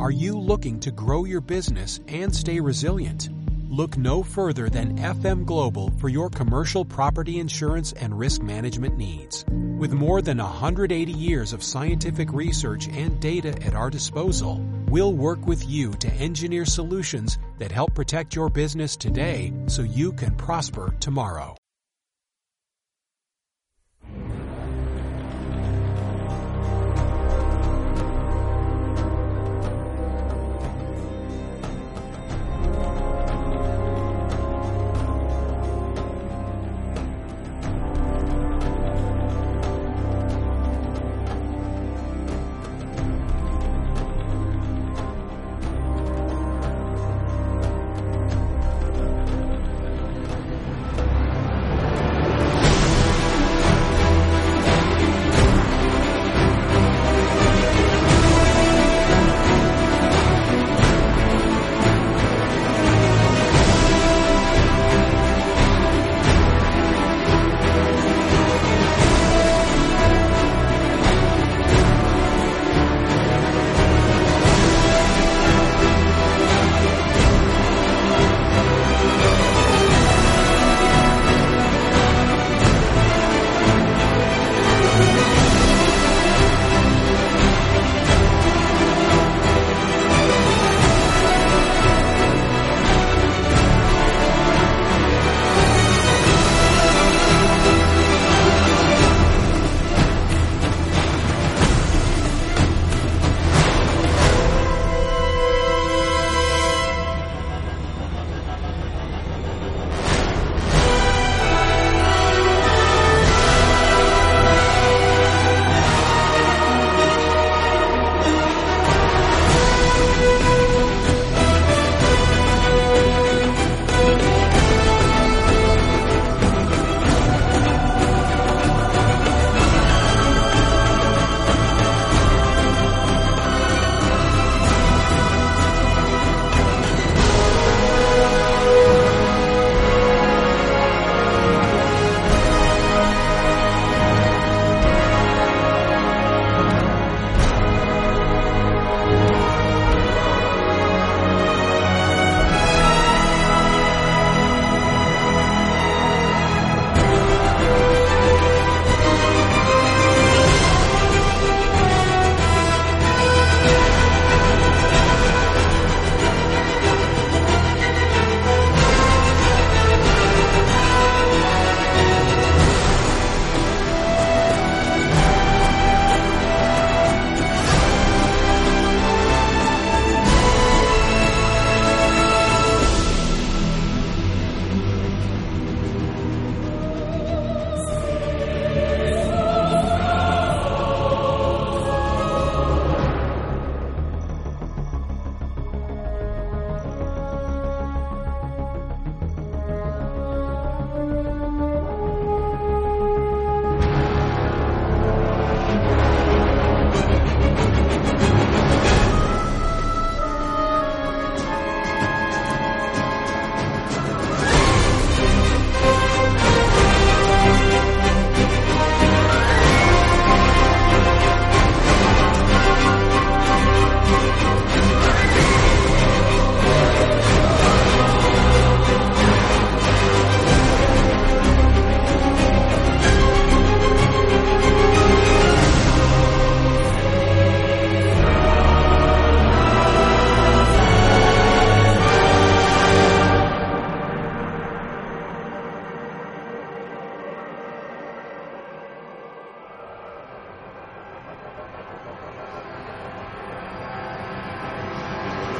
Are you looking to grow your business and stay resilient? Look no further than FM Global for your commercial property insurance and risk management needs. With more than 180 years of scientific research and data at our disposal, we'll work with you to engineer solutions that help protect your business today so you can prosper tomorrow.